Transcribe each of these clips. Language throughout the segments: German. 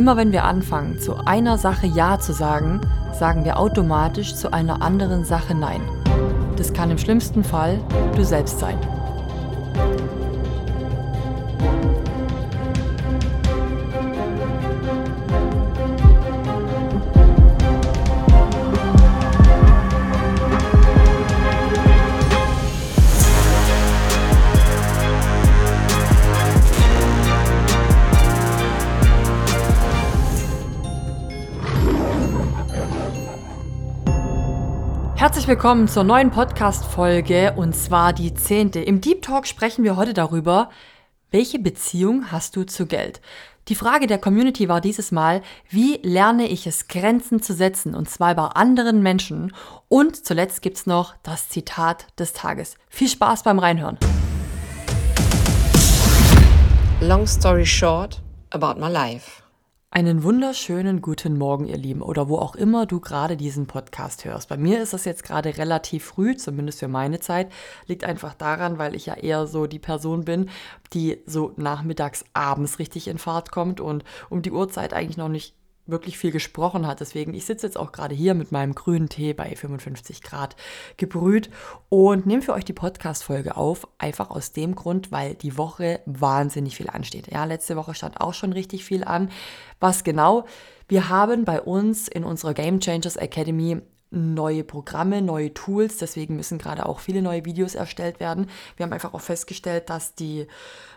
Immer wenn wir anfangen, zu einer Sache Ja zu sagen, sagen wir automatisch zu einer anderen Sache Nein. Das kann im schlimmsten Fall du selbst sein. Willkommen zur neuen Podcast-Folge und zwar die zehnte. Im Deep Talk sprechen wir heute darüber, welche Beziehung hast du zu Geld? Die Frage der Community war dieses Mal, wie lerne ich es, Grenzen zu setzen und zwar bei anderen Menschen? Und zuletzt gibt's noch das Zitat des Tages. Viel Spaß beim Reinhören. Long story short about my life. Einen wunderschönen guten Morgen, ihr Lieben, oder wo auch immer du gerade diesen Podcast hörst. Bei mir ist das jetzt gerade relativ früh, zumindest für meine Zeit. Liegt einfach daran, weil ich ja eher so die Person bin, die so nachmittags, abends richtig in Fahrt kommt und um die Uhrzeit eigentlich noch nicht wirklich viel gesprochen hat. Deswegen, ich sitze jetzt auch gerade hier mit meinem grünen Tee bei 55 Grad gebrüht und nehme für euch die Podcast-Folge auf. Einfach aus dem Grund, weil die Woche wahnsinnig viel ansteht. Ja, letzte Woche stand auch schon richtig viel an. Was genau? Wir haben bei uns in unserer Game Changers Academy neue Programme, neue Tools. Deswegen müssen gerade auch viele neue Videos erstellt werden. Wir haben einfach auch festgestellt, dass die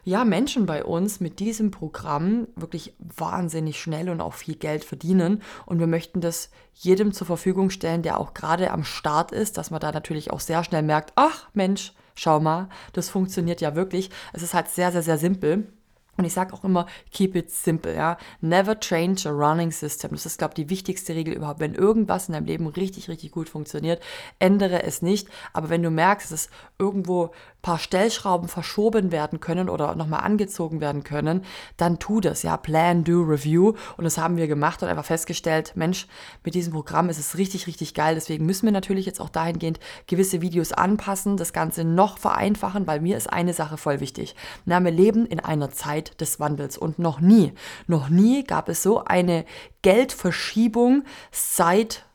ja, Menschen bei uns mit diesem Programm wirklich wahnsinnig schnell und auch viel Geld verdienen. Und wir möchten das jedem zur Verfügung stellen, der auch gerade am Start ist, dass man da natürlich auch sehr schnell merkt, ach Mensch, schau mal, das funktioniert ja wirklich. Es ist halt sehr, sehr, sehr simpel. Und ich sage auch immer, keep it simple, ja. Never change a running system. Das ist, glaube ich, die wichtigste Regel überhaupt. Wenn irgendwas in deinem Leben richtig, richtig gut funktioniert, ändere es nicht. Aber wenn du merkst, dass irgendwo paar Stellschrauben verschoben werden können oder nochmal angezogen werden können, dann tu das, ja. Plan, do, review. Und das haben wir gemacht und einfach festgestellt, Mensch, mit diesem Programm ist es richtig, richtig geil. Deswegen müssen wir natürlich jetzt auch dahingehend gewisse Videos anpassen, das Ganze noch vereinfachen, weil mir ist eine Sache voll wichtig. Na, wir leben in einer Zeit, Zeit des Wandels. Und noch nie, noch nie gab es so eine Geldverschiebung seit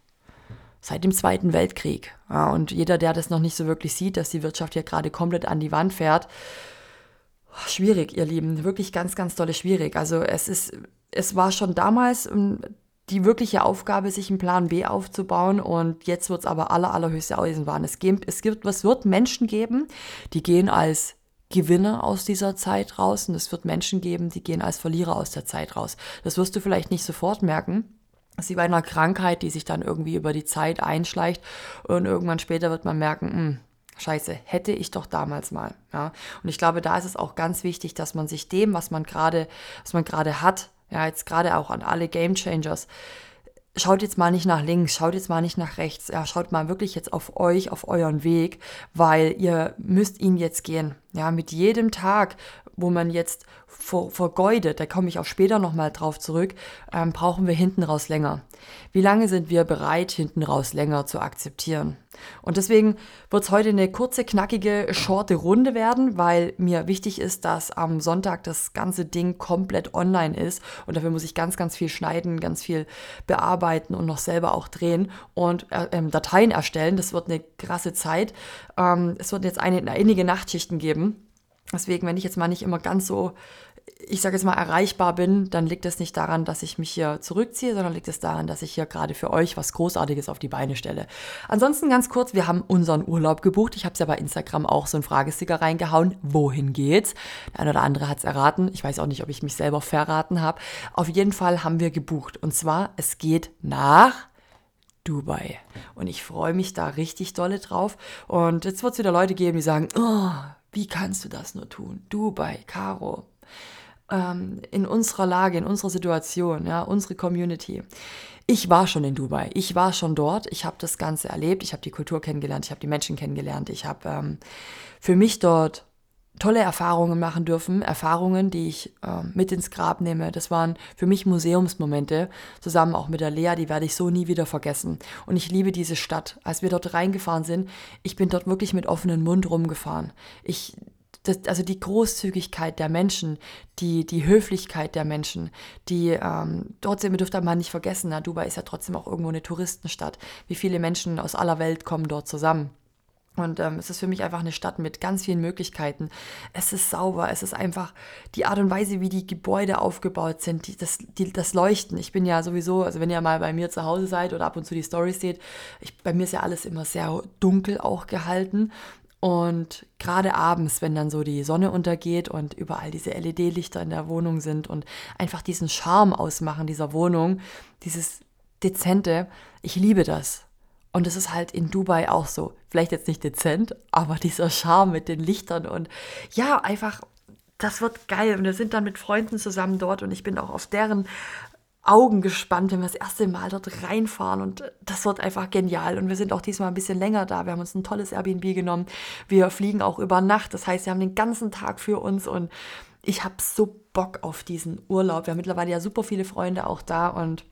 seit dem Zweiten Weltkrieg. Ja, und jeder, der das noch nicht so wirklich sieht, dass die Wirtschaft hier gerade komplett an die Wand fährt, schwierig, ihr Lieben, wirklich ganz, ganz dolle schwierig. Also es ist, es war schon damals ähm, die wirkliche Aufgabe, sich einen Plan B aufzubauen und jetzt wird es aber aller, allerhöchste Eisenbahn. Es gibt, es gibt, es wird Menschen geben, die gehen als Gewinner aus dieser Zeit raus und es wird Menschen geben, die gehen als Verlierer aus der Zeit raus. Das wirst du vielleicht nicht sofort merken. Wie bei einer Krankheit, die sich dann irgendwie über die Zeit einschleicht und irgendwann später wird man merken, mh, hm, Scheiße, hätte ich doch damals mal. Ja? Und ich glaube, da ist es auch ganz wichtig, dass man sich dem, was man gerade, was man gerade hat, ja, jetzt gerade auch an alle Game Changers, schaut jetzt mal nicht nach links, schaut jetzt mal nicht nach rechts, ja, schaut mal wirklich jetzt auf euch, auf euren Weg, weil ihr müsst ihn jetzt gehen. Ja, mit jedem Tag, wo man jetzt ver vergeudet, da komme ich auch später nochmal drauf zurück, ähm, brauchen wir hinten raus länger. Wie lange sind wir bereit, hinten raus länger zu akzeptieren? Und deswegen wird es heute eine kurze, knackige, shorte Runde werden, weil mir wichtig ist, dass am Sonntag das ganze Ding komplett online ist. Und dafür muss ich ganz, ganz viel schneiden, ganz viel bearbeiten und noch selber auch drehen und äh, ähm, Dateien erstellen. Das wird eine krasse Zeit. Ähm, es wird jetzt eine, einige Nachtschichten geben. Deswegen, wenn ich jetzt mal nicht immer ganz so, ich sage jetzt mal, erreichbar bin, dann liegt es nicht daran, dass ich mich hier zurückziehe, sondern liegt es daran, dass ich hier gerade für euch was Großartiges auf die Beine stelle. Ansonsten ganz kurz, wir haben unseren Urlaub gebucht. Ich habe es ja bei Instagram auch so einen Fragesticker reingehauen. Wohin geht's? Der eine oder andere hat es erraten. Ich weiß auch nicht, ob ich mich selber verraten habe. Auf jeden Fall haben wir gebucht. Und zwar, es geht nach Dubai. Und ich freue mich da richtig dolle drauf. Und jetzt wird es wieder Leute geben, die sagen, oh, wie kannst du das nur tun? Du bei Caro. Ähm, in unserer Lage, in unserer Situation, ja, unsere Community. Ich war schon in Dubai. Ich war schon dort. Ich habe das Ganze erlebt. Ich habe die Kultur kennengelernt. Ich habe die Menschen kennengelernt. Ich habe ähm, für mich dort tolle Erfahrungen machen dürfen, Erfahrungen, die ich äh, mit ins Grab nehme. Das waren für mich Museumsmomente, zusammen auch mit der Lea, die werde ich so nie wieder vergessen. Und ich liebe diese Stadt. Als wir dort reingefahren sind, ich bin dort wirklich mit offenem Mund rumgefahren. Ich, das, also die Großzügigkeit der Menschen, die, die Höflichkeit der Menschen, die ähm, trotzdem, ihr dürft aber nicht vergessen, na, Dubai ist ja trotzdem auch irgendwo eine Touristenstadt. Wie viele Menschen aus aller Welt kommen dort zusammen? Und ähm, es ist für mich einfach eine Stadt mit ganz vielen Möglichkeiten. Es ist sauber, es ist einfach die Art und Weise, wie die Gebäude aufgebaut sind, die, das, die, das Leuchten. Ich bin ja sowieso, also wenn ihr mal bei mir zu Hause seid oder ab und zu die Stories seht, ich, bei mir ist ja alles immer sehr dunkel auch gehalten. Und gerade abends, wenn dann so die Sonne untergeht und überall diese LED-Lichter in der Wohnung sind und einfach diesen Charme ausmachen dieser Wohnung, dieses Dezente, ich liebe das. Und es ist halt in Dubai auch so. Vielleicht jetzt nicht dezent, aber dieser Charme mit den Lichtern und ja, einfach, das wird geil. Und wir sind dann mit Freunden zusammen dort und ich bin auch auf deren Augen gespannt, wenn wir das erste Mal dort reinfahren und das wird einfach genial. Und wir sind auch diesmal ein bisschen länger da. Wir haben uns ein tolles Airbnb genommen. Wir fliegen auch über Nacht. Das heißt, wir haben den ganzen Tag für uns und ich habe so Bock auf diesen Urlaub. Wir haben mittlerweile ja super viele Freunde auch da und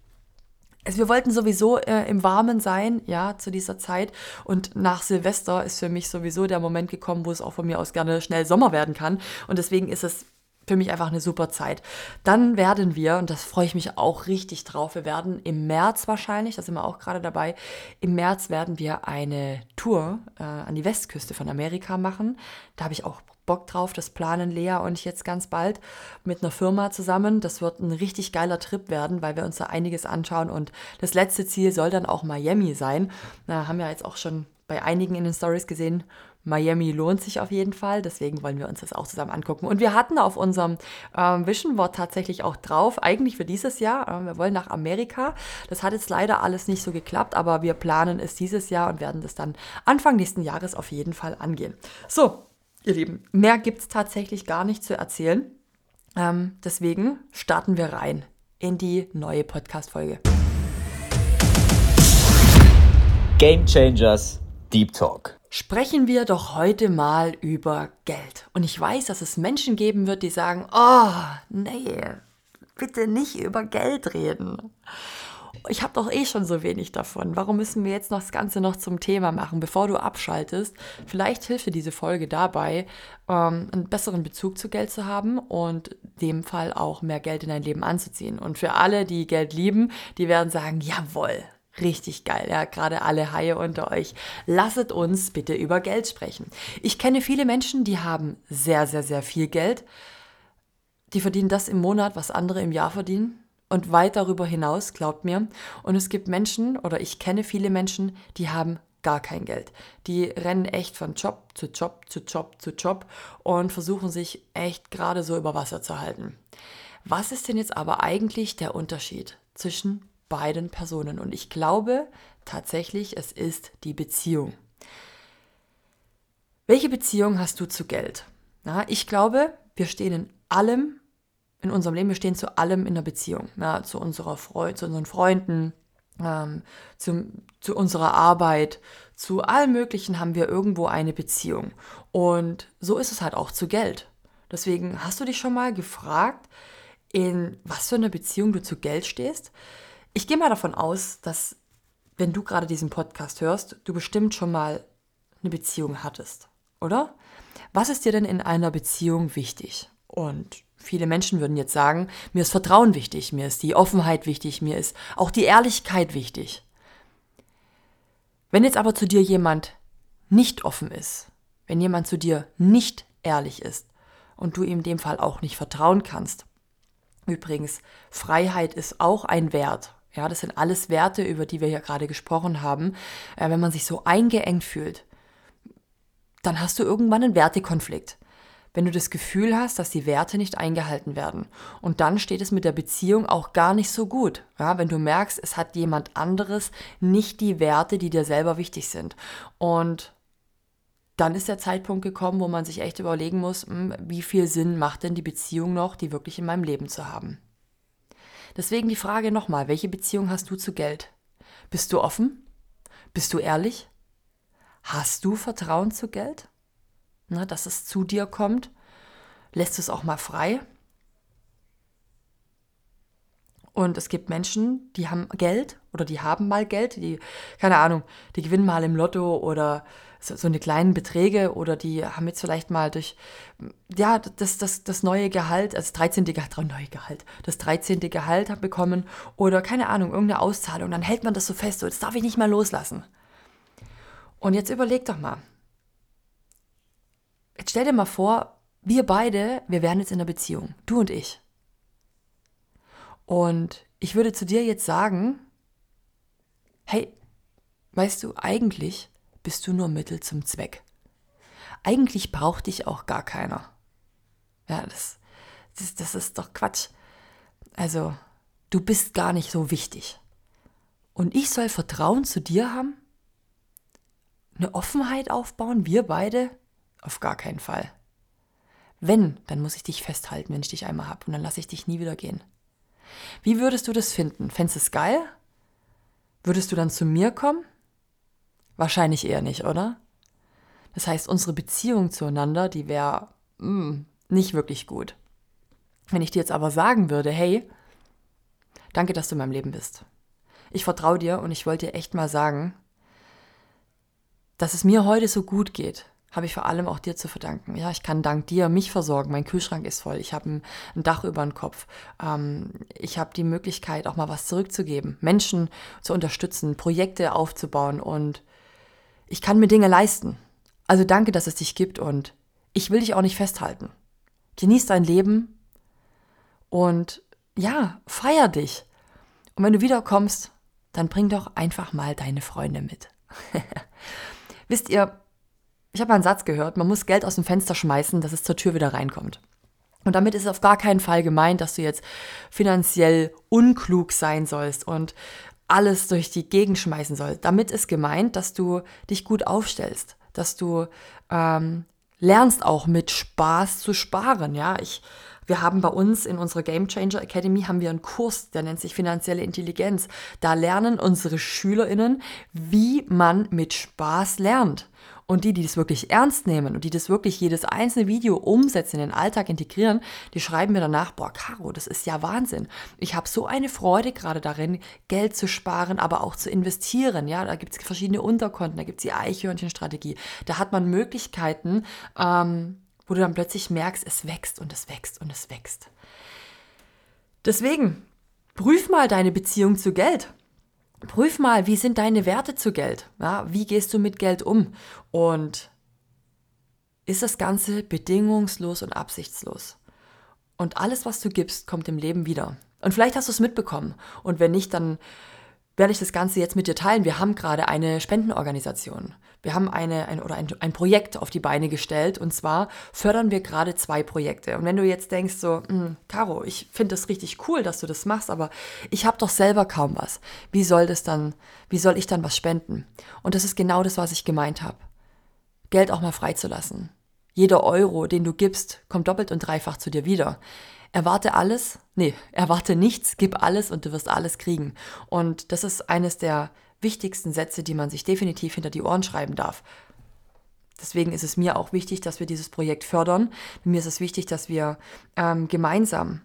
also wir wollten sowieso äh, im Warmen sein, ja, zu dieser Zeit. Und nach Silvester ist für mich sowieso der Moment gekommen, wo es auch von mir aus gerne schnell Sommer werden kann. Und deswegen ist es für mich einfach eine super Zeit. Dann werden wir, und das freue ich mich auch richtig drauf, wir werden im März wahrscheinlich, da sind wir auch gerade dabei, im März werden wir eine Tour äh, an die Westküste von Amerika machen. Da habe ich auch Bock drauf, das planen Lea und ich jetzt ganz bald mit einer Firma zusammen. Das wird ein richtig geiler Trip werden, weil wir uns da einiges anschauen und das letzte Ziel soll dann auch Miami sein. Da haben wir jetzt auch schon bei einigen in den Stories gesehen, Miami lohnt sich auf jeden Fall, deswegen wollen wir uns das auch zusammen angucken. Und wir hatten auf unserem ähm, Vision Board tatsächlich auch drauf, eigentlich für dieses Jahr, äh, wir wollen nach Amerika. Das hat jetzt leider alles nicht so geklappt, aber wir planen es dieses Jahr und werden das dann Anfang nächsten Jahres auf jeden Fall angehen. So, ihr Lieben, mehr gibt es tatsächlich gar nicht zu erzählen. Ähm, deswegen starten wir rein in die neue Podcast-Folge. Game Changers Deep Talk. Sprechen wir doch heute mal über Geld. Und ich weiß, dass es Menschen geben wird, die sagen, oh, nee, bitte nicht über Geld reden. Ich habe doch eh schon so wenig davon. Warum müssen wir jetzt noch das Ganze noch zum Thema machen, bevor du abschaltest? Vielleicht hilft dir diese Folge dabei, ähm, einen besseren Bezug zu Geld zu haben und dem Fall auch mehr Geld in dein Leben anzuziehen. Und für alle, die Geld lieben, die werden sagen, jawohl, Richtig geil, ja, gerade alle Haie unter euch. Lasset uns bitte über Geld sprechen. Ich kenne viele Menschen, die haben sehr, sehr, sehr viel Geld. Die verdienen das im Monat, was andere im Jahr verdienen. Und weit darüber hinaus, glaubt mir. Und es gibt Menschen, oder ich kenne viele Menschen, die haben gar kein Geld. Die rennen echt von Job zu Job zu Job zu Job und versuchen sich echt gerade so über Wasser zu halten. Was ist denn jetzt aber eigentlich der Unterschied zwischen beiden Personen. Und ich glaube tatsächlich, es ist die Beziehung. Welche Beziehung hast du zu Geld? Na, ich glaube, wir stehen in allem in unserem Leben, wir stehen zu allem in der Beziehung. Na, zu, unserer Freude, zu unseren Freunden, ähm, zu, zu unserer Arbeit, zu allem Möglichen haben wir irgendwo eine Beziehung. Und so ist es halt auch zu Geld. Deswegen hast du dich schon mal gefragt, in was für einer Beziehung du zu Geld stehst? Ich gehe mal davon aus, dass wenn du gerade diesen Podcast hörst, du bestimmt schon mal eine Beziehung hattest, oder? Was ist dir denn in einer Beziehung wichtig? Und viele Menschen würden jetzt sagen, mir ist Vertrauen wichtig, mir ist die Offenheit wichtig, mir ist auch die Ehrlichkeit wichtig. Wenn jetzt aber zu dir jemand nicht offen ist, wenn jemand zu dir nicht ehrlich ist und du ihm in dem Fall auch nicht vertrauen kannst, übrigens, Freiheit ist auch ein Wert ja, das sind alles Werte, über die wir hier gerade gesprochen haben. Äh, wenn man sich so eingeengt fühlt, dann hast du irgendwann einen Wertekonflikt. Wenn du das Gefühl hast, dass die Werte nicht eingehalten werden. Und dann steht es mit der Beziehung auch gar nicht so gut. Ja, wenn du merkst, es hat jemand anderes nicht die Werte, die dir selber wichtig sind. Und dann ist der Zeitpunkt gekommen, wo man sich echt überlegen muss, hm, wie viel Sinn macht denn die Beziehung noch, die wirklich in meinem Leben zu haben. Deswegen die Frage nochmal, welche Beziehung hast du zu Geld? Bist du offen? Bist du ehrlich? Hast du Vertrauen zu Geld? Na, dass es zu dir kommt? Lässt es auch mal frei? Und es gibt Menschen, die haben Geld oder die haben mal Geld, die, keine Ahnung, die gewinnen mal im Lotto oder so, so eine kleinen Beträge oder die haben jetzt vielleicht mal durch, ja, das, das, das neue Gehalt, also das 13. Gehalt, neue Gehalt, das 13. Gehalt bekommen oder keine Ahnung, irgendeine Auszahlung, dann hält man das so fest, so, das darf ich nicht mehr loslassen. Und jetzt überleg doch mal. Jetzt stell dir mal vor, wir beide, wir wären jetzt in einer Beziehung, du und ich. Und ich würde zu dir jetzt sagen, hey, weißt du, eigentlich bist du nur Mittel zum Zweck. Eigentlich braucht dich auch gar keiner. Ja, das, das, das ist doch Quatsch. Also, du bist gar nicht so wichtig. Und ich soll Vertrauen zu dir haben? Eine Offenheit aufbauen, wir beide? Auf gar keinen Fall. Wenn, dann muss ich dich festhalten, wenn ich dich einmal habe. Und dann lasse ich dich nie wieder gehen. Wie würdest du das finden? Fändest du es geil? Würdest du dann zu mir kommen? Wahrscheinlich eher nicht, oder? Das heißt, unsere Beziehung zueinander, die wäre mm, nicht wirklich gut. Wenn ich dir jetzt aber sagen würde, hey, danke, dass du in meinem Leben bist. Ich vertraue dir und ich wollte dir echt mal sagen, dass es mir heute so gut geht, habe ich vor allem auch dir zu verdanken. Ja, ich kann dank dir mich versorgen. Mein Kühlschrank ist voll. Ich habe ein, ein, Dach über den Kopf. Ähm, ich habe die Möglichkeit, auch mal was zurückzugeben, Menschen zu unterstützen, Projekte aufzubauen und ich kann mir Dinge leisten. Also danke, dass es dich gibt und ich will dich auch nicht festhalten. Genieß dein Leben und ja, feier dich. Und wenn du wiederkommst, dann bring doch einfach mal deine Freunde mit. Wisst ihr, ich habe einen Satz gehört, man muss Geld aus dem Fenster schmeißen, dass es zur Tür wieder reinkommt. Und damit ist es auf gar keinen Fall gemeint, dass du jetzt finanziell unklug sein sollst und alles durch die Gegend schmeißen sollst. Damit ist gemeint, dass du dich gut aufstellst, dass du ähm, lernst auch mit Spaß zu sparen. Ja, ich wir haben bei uns in unserer Game Changer Academy haben wir einen Kurs, der nennt sich finanzielle Intelligenz. Da lernen unsere Schülerinnen, wie man mit Spaß lernt. Und die, die das wirklich ernst nehmen und die das wirklich jedes einzelne Video umsetzen, in den Alltag integrieren, die schreiben mir danach, boah, Caro, das ist ja Wahnsinn. Ich habe so eine Freude gerade darin, Geld zu sparen, aber auch zu investieren. Ja, da gibt es verschiedene Unterkonten, da gibt es die Eichhörnchenstrategie. Da hat man Möglichkeiten, ähm, wo du dann plötzlich merkst, es wächst und es wächst und es wächst. Deswegen, prüf mal deine Beziehung zu Geld. Prüf mal, wie sind deine Werte zu Geld? Ja, wie gehst du mit Geld um? Und ist das Ganze bedingungslos und absichtslos? Und alles, was du gibst, kommt im Leben wieder. Und vielleicht hast du es mitbekommen. Und wenn nicht, dann werde ich das Ganze jetzt mit dir teilen. Wir haben gerade eine Spendenorganisation. Wir haben eine, ein, oder ein, ein Projekt auf die Beine gestellt und zwar fördern wir gerade zwei Projekte. Und wenn du jetzt denkst so, hm, Caro, ich finde das richtig cool, dass du das machst, aber ich habe doch selber kaum was. Wie soll das dann, wie soll ich dann was spenden? Und das ist genau das, was ich gemeint habe. Geld auch mal freizulassen. Jeder Euro, den du gibst, kommt doppelt und dreifach zu dir wieder. Erwarte alles, nee, erwarte nichts, gib alles und du wirst alles kriegen. Und das ist eines der wichtigsten Sätze, die man sich definitiv hinter die Ohren schreiben darf. Deswegen ist es mir auch wichtig, dass wir dieses Projekt fördern. Mir ist es wichtig, dass wir ähm, gemeinsam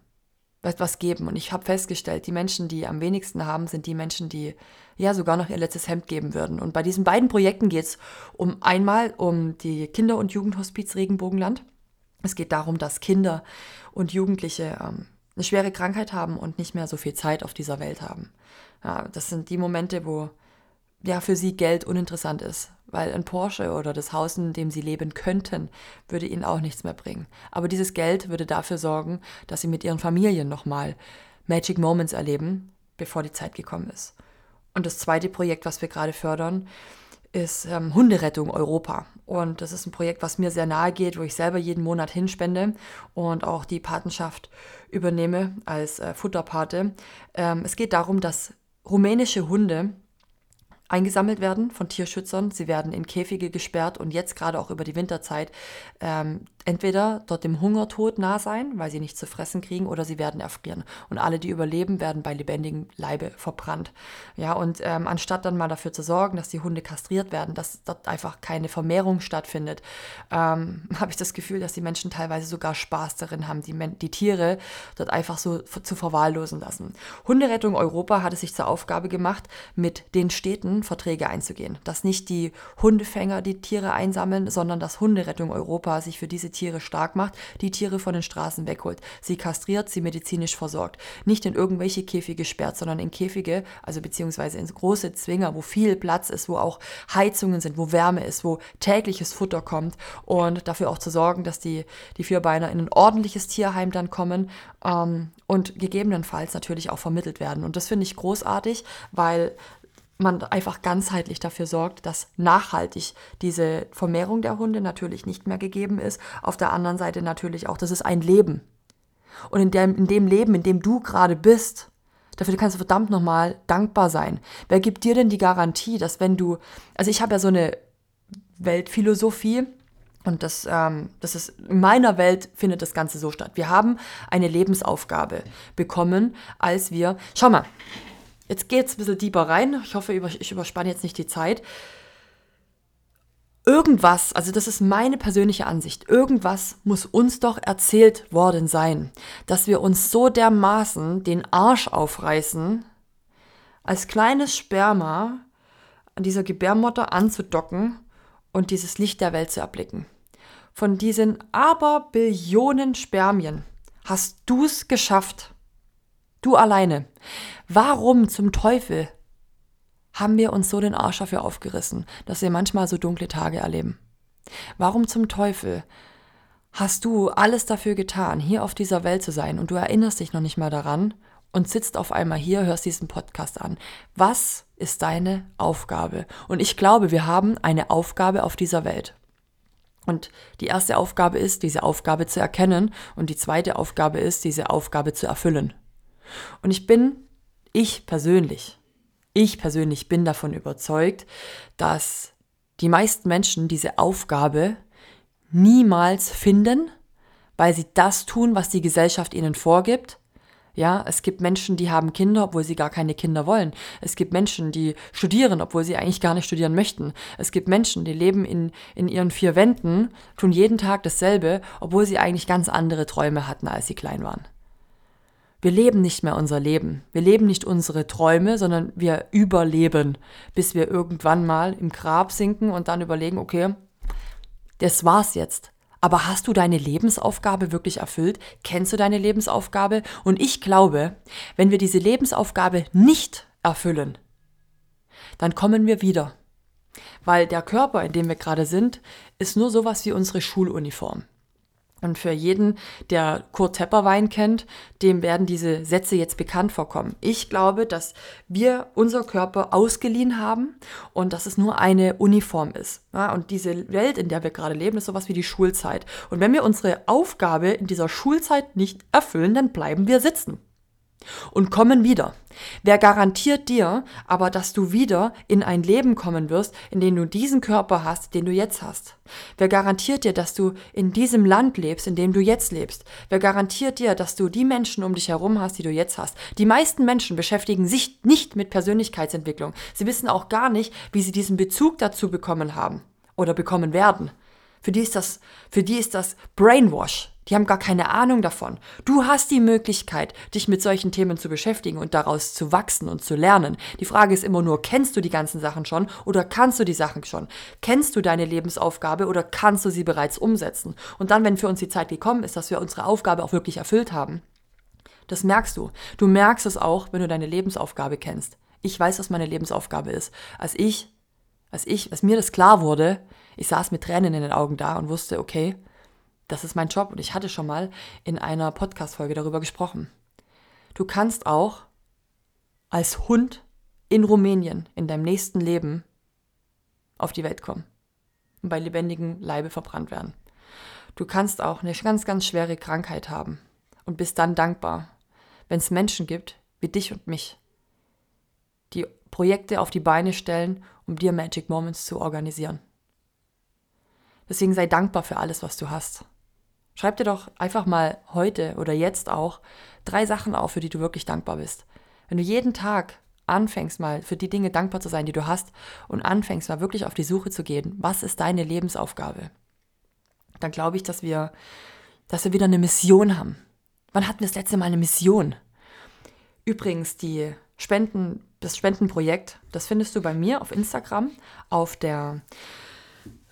etwas geben. Und ich habe festgestellt, die Menschen, die am wenigsten haben, sind die Menschen, die ja sogar noch ihr letztes Hemd geben würden. Und bei diesen beiden Projekten geht es um einmal um die Kinder- und Jugendhospiz Regenbogenland. Es geht darum, dass Kinder und Jugendliche ähm, eine schwere Krankheit haben und nicht mehr so viel Zeit auf dieser Welt haben. Ja, das sind die Momente, wo ja für sie Geld uninteressant ist, weil ein Porsche oder das Haus, in dem sie leben könnten, würde ihnen auch nichts mehr bringen. Aber dieses Geld würde dafür sorgen, dass sie mit ihren Familien nochmal Magic Moments erleben, bevor die Zeit gekommen ist. Und das zweite Projekt, was wir gerade fördern, ist ähm, Hunderettung Europa. Und das ist ein Projekt, was mir sehr nahe geht, wo ich selber jeden Monat hinspende und auch die Patenschaft übernehme als äh, Futterpate. Ähm, es geht darum, dass rumänische Hunde eingesammelt werden von Tierschützern. Sie werden in Käfige gesperrt und jetzt gerade auch über die Winterzeit ähm, entweder dort dem Hungertod nah sein, weil sie nichts zu fressen kriegen, oder sie werden erfrieren. Und alle, die überleben, werden bei lebendigem Leibe verbrannt. Ja, und ähm, anstatt dann mal dafür zu sorgen, dass die Hunde kastriert werden, dass dort einfach keine Vermehrung stattfindet, ähm, habe ich das Gefühl, dass die Menschen teilweise sogar Spaß darin haben, die, die Tiere dort einfach so zu verwahrlosen lassen. Hunderettung Europa hat es sich zur Aufgabe gemacht, mit den Städten Verträge einzugehen. Dass nicht die Hundefänger die Tiere einsammeln, sondern dass Hunderettung Europa sich für diese Tiere stark macht, die Tiere von den Straßen wegholt, sie kastriert, sie medizinisch versorgt. Nicht in irgendwelche Käfige sperrt, sondern in Käfige, also beziehungsweise in große Zwinger, wo viel Platz ist, wo auch Heizungen sind, wo Wärme ist, wo tägliches Futter kommt und dafür auch zu sorgen, dass die, die Vierbeiner in ein ordentliches Tierheim dann kommen ähm, und gegebenenfalls natürlich auch vermittelt werden. Und das finde ich großartig, weil man einfach ganzheitlich dafür sorgt, dass nachhaltig diese Vermehrung der Hunde natürlich nicht mehr gegeben ist. Auf der anderen Seite natürlich auch, das ist ein Leben. Und in dem, in dem Leben, in dem du gerade bist, dafür kannst du verdammt nochmal dankbar sein. Wer gibt dir denn die Garantie, dass wenn du, also ich habe ja so eine Weltphilosophie, und das, ähm, das ist, in meiner Welt findet das Ganze so statt. Wir haben eine Lebensaufgabe bekommen, als wir, schau mal, Jetzt geht es ein bisschen deeper rein. Ich hoffe, ich überspanne jetzt nicht die Zeit. Irgendwas, also das ist meine persönliche Ansicht, irgendwas muss uns doch erzählt worden sein, dass wir uns so dermaßen den Arsch aufreißen, als kleines Sperma an dieser Gebärmutter anzudocken und dieses Licht der Welt zu erblicken. Von diesen Aberbillionen Spermien hast du es geschafft, Du alleine. Warum zum Teufel haben wir uns so den Arsch dafür aufgerissen, dass wir manchmal so dunkle Tage erleben? Warum zum Teufel hast du alles dafür getan, hier auf dieser Welt zu sein und du erinnerst dich noch nicht mal daran und sitzt auf einmal hier, hörst diesen Podcast an? Was ist deine Aufgabe? Und ich glaube, wir haben eine Aufgabe auf dieser Welt. Und die erste Aufgabe ist, diese Aufgabe zu erkennen und die zweite Aufgabe ist, diese Aufgabe zu erfüllen. Und ich bin, ich persönlich, ich persönlich bin davon überzeugt, dass die meisten Menschen diese Aufgabe niemals finden, weil sie das tun, was die Gesellschaft ihnen vorgibt. Ja, es gibt Menschen, die haben Kinder, obwohl sie gar keine Kinder wollen. Es gibt Menschen, die studieren, obwohl sie eigentlich gar nicht studieren möchten. Es gibt Menschen, die leben in, in ihren vier Wänden, tun jeden Tag dasselbe, obwohl sie eigentlich ganz andere Träume hatten, als sie klein waren. Wir leben nicht mehr unser Leben. Wir leben nicht unsere Träume, sondern wir überleben, bis wir irgendwann mal im Grab sinken und dann überlegen, okay, das war's jetzt. Aber hast du deine Lebensaufgabe wirklich erfüllt? Kennst du deine Lebensaufgabe? Und ich glaube, wenn wir diese Lebensaufgabe nicht erfüllen, dann kommen wir wieder. Weil der Körper, in dem wir gerade sind, ist nur sowas wie unsere Schuluniform. Und für jeden, der Kurt Tepperwein kennt, dem werden diese Sätze jetzt bekannt vorkommen. Ich glaube, dass wir unser Körper ausgeliehen haben und dass es nur eine Uniform ist. Ja, und diese Welt, in der wir gerade leben, ist sowas wie die Schulzeit. Und wenn wir unsere Aufgabe in dieser Schulzeit nicht erfüllen, dann bleiben wir sitzen und kommen wieder. Wer garantiert dir aber, dass du wieder in ein Leben kommen wirst, in dem du diesen Körper hast, den du jetzt hast? Wer garantiert dir, dass du in diesem Land lebst, in dem du jetzt lebst? Wer garantiert dir, dass du die Menschen um dich herum hast, die du jetzt hast? Die meisten Menschen beschäftigen sich nicht mit Persönlichkeitsentwicklung. Sie wissen auch gar nicht, wie sie diesen Bezug dazu bekommen haben oder bekommen werden. Für die ist das, für die ist das Brainwash. Die haben gar keine Ahnung davon. Du hast die Möglichkeit, dich mit solchen Themen zu beschäftigen und daraus zu wachsen und zu lernen. Die Frage ist immer nur, kennst du die ganzen Sachen schon oder kannst du die Sachen schon? Kennst du deine Lebensaufgabe oder kannst du sie bereits umsetzen? Und dann, wenn für uns die Zeit gekommen ist, dass wir unsere Aufgabe auch wirklich erfüllt haben, das merkst du. Du merkst es auch, wenn du deine Lebensaufgabe kennst. Ich weiß, was meine Lebensaufgabe ist. Als ich, als ich, als mir das klar wurde, ich saß mit Tränen in den Augen da und wusste, okay, das ist mein Job und ich hatte schon mal in einer Podcast-Folge darüber gesprochen. Du kannst auch als Hund in Rumänien in deinem nächsten Leben auf die Welt kommen und bei lebendigem Leibe verbrannt werden. Du kannst auch eine ganz, ganz schwere Krankheit haben und bist dann dankbar, wenn es Menschen gibt wie dich und mich, die Projekte auf die Beine stellen, um dir Magic Moments zu organisieren. Deswegen sei dankbar für alles, was du hast. Schreib dir doch einfach mal heute oder jetzt auch drei Sachen auf, für die du wirklich dankbar bist. Wenn du jeden Tag anfängst mal für die Dinge dankbar zu sein, die du hast und anfängst mal wirklich auf die Suche zu gehen, was ist deine Lebensaufgabe? Dann glaube ich, dass wir, dass wir wieder eine Mission haben. Wann hatten wir das letzte Mal eine Mission? Übrigens, die Spenden, das Spendenprojekt, das findest du bei mir auf Instagram, auf der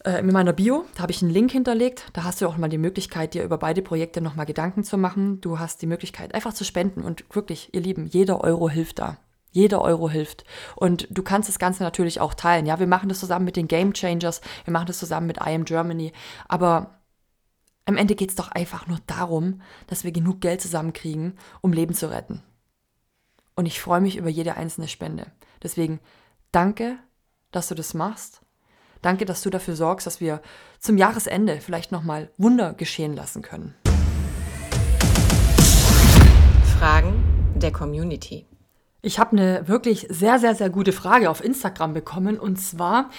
äh, in meiner Bio, da habe ich einen Link hinterlegt. Da hast du auch mal die Möglichkeit, dir über beide Projekte nochmal Gedanken zu machen. Du hast die Möglichkeit, einfach zu spenden und wirklich, ihr Lieben, jeder Euro hilft da. Jeder Euro hilft. Und du kannst das Ganze natürlich auch teilen. Ja, wir machen das zusammen mit den Game Changers, wir machen das zusammen mit I Am Germany. Aber am Ende geht es doch einfach nur darum, dass wir genug Geld zusammenkriegen, um Leben zu retten. Und ich freue mich über jede einzelne Spende. Deswegen danke, dass du das machst. Danke, dass du dafür sorgst, dass wir zum Jahresende vielleicht nochmal Wunder geschehen lassen können. Fragen der Community. Ich habe eine wirklich sehr, sehr, sehr gute Frage auf Instagram bekommen und zwar,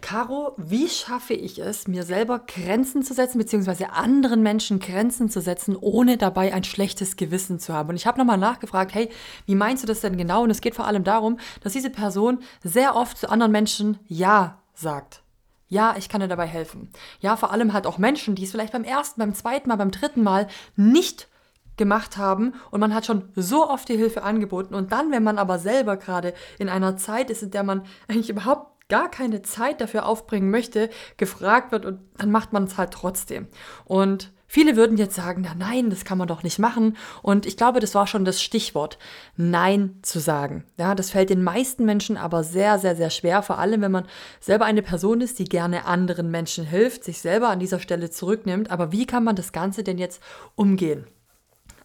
Caro, wie schaffe ich es, mir selber Grenzen zu setzen, beziehungsweise anderen Menschen Grenzen zu setzen, ohne dabei ein schlechtes Gewissen zu haben? Und ich habe nochmal nachgefragt, hey, wie meinst du das denn genau? Und es geht vor allem darum, dass diese Person sehr oft zu anderen Menschen Ja sagt. Ja, ich kann dir dabei helfen. Ja, vor allem halt auch Menschen, die es vielleicht beim ersten, beim zweiten Mal, beim dritten Mal nicht gemacht haben und man hat schon so oft die Hilfe angeboten und dann, wenn man aber selber gerade in einer Zeit ist, in der man eigentlich überhaupt gar keine Zeit dafür aufbringen möchte, gefragt wird und dann macht man es halt trotzdem. Und Viele würden jetzt sagen, na nein, das kann man doch nicht machen. Und ich glaube, das war schon das Stichwort, Nein zu sagen. Ja, das fällt den meisten Menschen aber sehr, sehr, sehr schwer, vor allem wenn man selber eine Person ist, die gerne anderen Menschen hilft, sich selber an dieser Stelle zurücknimmt. Aber wie kann man das Ganze denn jetzt umgehen?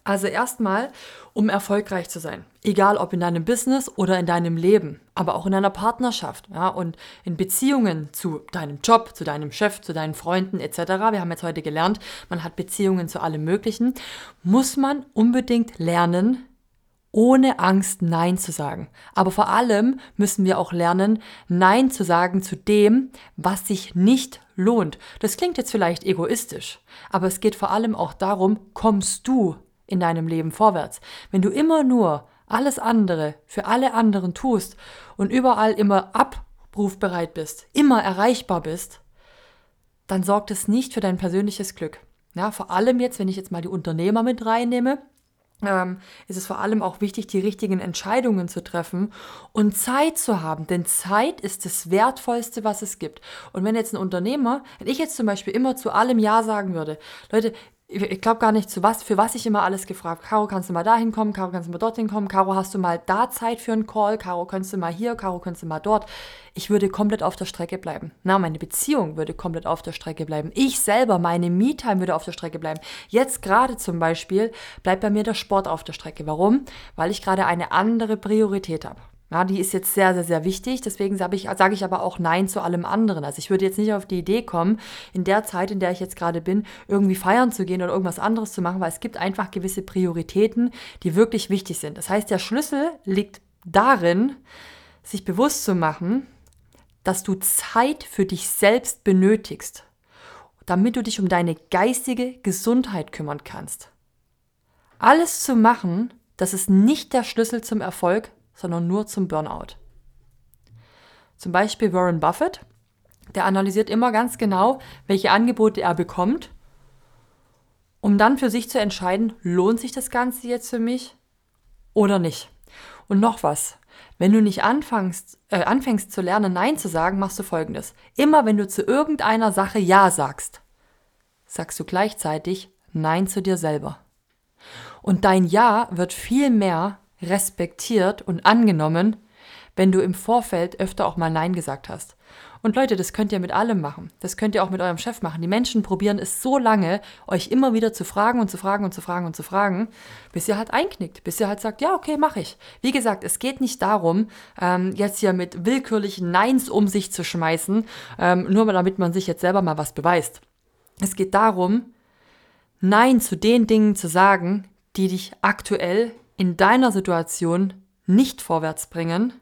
Also erstmal, um erfolgreich zu sein. Egal ob in deinem Business oder in deinem Leben, aber auch in deiner Partnerschaft ja, und in Beziehungen zu deinem Job, zu deinem Chef, zu deinen Freunden etc. Wir haben jetzt heute gelernt, man hat Beziehungen zu allem Möglichen. Muss man unbedingt lernen, ohne Angst Nein zu sagen. Aber vor allem müssen wir auch lernen, Nein zu sagen zu dem, was sich nicht lohnt. Das klingt jetzt vielleicht egoistisch, aber es geht vor allem auch darum, kommst du in deinem Leben vorwärts. Wenn du immer nur alles andere für alle anderen tust und überall immer abrufbereit bist, immer erreichbar bist, dann sorgt es nicht für dein persönliches Glück. Ja, vor allem jetzt, wenn ich jetzt mal die Unternehmer mit reinnehme, ähm, ist es vor allem auch wichtig, die richtigen Entscheidungen zu treffen und Zeit zu haben. Denn Zeit ist das Wertvollste, was es gibt. Und wenn jetzt ein Unternehmer, wenn ich jetzt zum Beispiel immer zu allem Ja sagen würde, Leute, ich glaube gar nicht, zu was, für was ich immer alles gefragt. Caro, kannst du mal dahin kommen? Caro, kannst du mal dorthin kommen? Caro, hast du mal da Zeit für einen Call? Caro, kannst du mal hier? Caro, kannst du mal dort? Ich würde komplett auf der Strecke bleiben. Na, meine Beziehung würde komplett auf der Strecke bleiben. Ich selber, meine Me-Time würde auf der Strecke bleiben. Jetzt gerade zum Beispiel bleibt bei mir der Sport auf der Strecke. Warum? Weil ich gerade eine andere Priorität habe. Ja, die ist jetzt sehr, sehr, sehr wichtig. Deswegen sage ich, sage ich aber auch Nein zu allem anderen. Also ich würde jetzt nicht auf die Idee kommen, in der Zeit, in der ich jetzt gerade bin, irgendwie feiern zu gehen oder irgendwas anderes zu machen, weil es gibt einfach gewisse Prioritäten, die wirklich wichtig sind. Das heißt, der Schlüssel liegt darin, sich bewusst zu machen, dass du Zeit für dich selbst benötigst, damit du dich um deine geistige Gesundheit kümmern kannst. Alles zu machen, das ist nicht der Schlüssel zum Erfolg, sondern nur zum Burnout. Zum Beispiel Warren Buffett, der analysiert immer ganz genau, welche Angebote er bekommt, um dann für sich zu entscheiden, lohnt sich das Ganze jetzt für mich oder nicht. Und noch was, wenn du nicht anfängst, äh, anfängst zu lernen, Nein zu sagen, machst du folgendes. Immer wenn du zu irgendeiner Sache Ja sagst, sagst du gleichzeitig Nein zu dir selber. Und dein Ja wird viel mehr respektiert und angenommen, wenn du im Vorfeld öfter auch mal Nein gesagt hast. Und Leute, das könnt ihr mit allem machen. Das könnt ihr auch mit eurem Chef machen. Die Menschen probieren es so lange, euch immer wieder zu fragen und zu fragen und zu fragen und zu fragen, bis ihr halt einknickt, bis ihr halt sagt, ja, okay, mache ich. Wie gesagt, es geht nicht darum, ähm, jetzt hier mit willkürlichen Neins um sich zu schmeißen, ähm, nur damit man sich jetzt selber mal was beweist. Es geht darum, Nein zu den Dingen zu sagen, die dich aktuell in deiner Situation nicht vorwärts bringen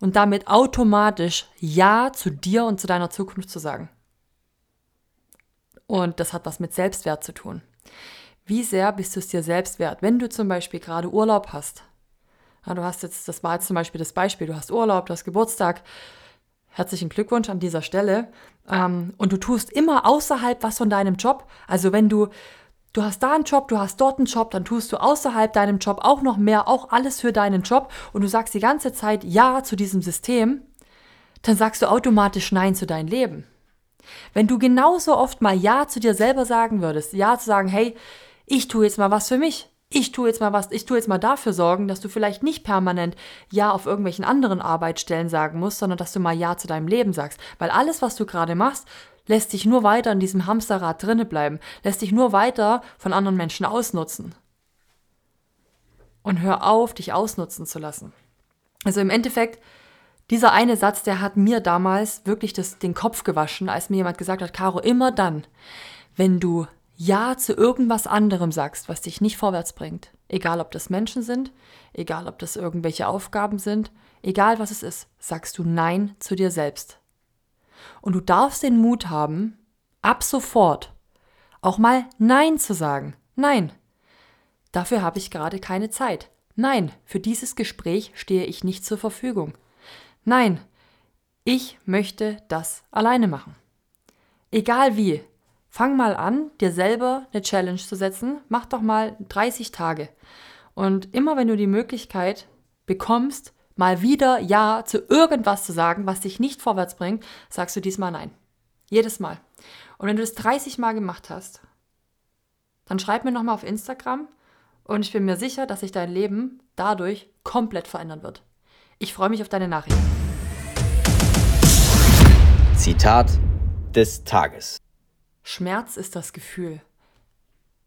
und damit automatisch Ja zu dir und zu deiner Zukunft zu sagen. Und das hat was mit Selbstwert zu tun. Wie sehr bist du es dir selbst wert? Wenn du zum Beispiel gerade Urlaub hast, ja, du hast jetzt, das war jetzt zum Beispiel das Beispiel, du hast Urlaub, du hast Geburtstag, herzlichen Glückwunsch an dieser Stelle. Ähm, und du tust immer außerhalb was von deinem Job. Also wenn du, du hast da einen Job, du hast dort einen Job, dann tust du außerhalb deinem Job auch noch mehr, auch alles für deinen Job und du sagst die ganze Zeit Ja zu diesem System, dann sagst du automatisch Nein zu deinem Leben. Wenn du genauso oft mal Ja zu dir selber sagen würdest, Ja zu sagen, hey, ich tue jetzt mal was für mich, ich tue jetzt mal was, ich tue jetzt mal dafür sorgen, dass du vielleicht nicht permanent Ja auf irgendwelchen anderen Arbeitsstellen sagen musst, sondern dass du mal Ja zu deinem Leben sagst. Weil alles, was du gerade machst, lässt dich nur weiter in diesem Hamsterrad drinne bleiben, lässt dich nur weiter von anderen Menschen ausnutzen. Und hör auf, dich ausnutzen zu lassen. Also im Endeffekt, dieser eine Satz, der hat mir damals wirklich das, den Kopf gewaschen, als mir jemand gesagt hat, Caro, immer dann, wenn du ja zu irgendwas anderem sagst, was dich nicht vorwärts bringt, egal ob das Menschen sind, egal ob das irgendwelche Aufgaben sind, egal was es ist, sagst du Nein zu dir selbst. Und du darfst den Mut haben, ab sofort auch mal Nein zu sagen. Nein. Dafür habe ich gerade keine Zeit. Nein, für dieses Gespräch stehe ich nicht zur Verfügung. Nein, ich möchte das alleine machen. Egal wie, Fang mal an, dir selber eine Challenge zu setzen. Mach doch mal 30 Tage. Und immer wenn du die Möglichkeit bekommst, mal wieder Ja zu irgendwas zu sagen, was dich nicht vorwärts bringt, sagst du diesmal Nein. Jedes Mal. Und wenn du das 30 Mal gemacht hast, dann schreib mir nochmal auf Instagram und ich bin mir sicher, dass sich dein Leben dadurch komplett verändern wird. Ich freue mich auf deine Nachricht. Zitat des Tages. Schmerz ist das Gefühl,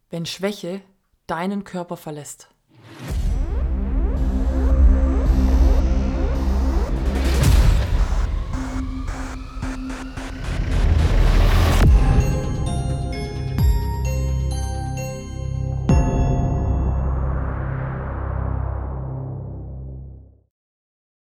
wenn Schwäche deinen Körper verlässt.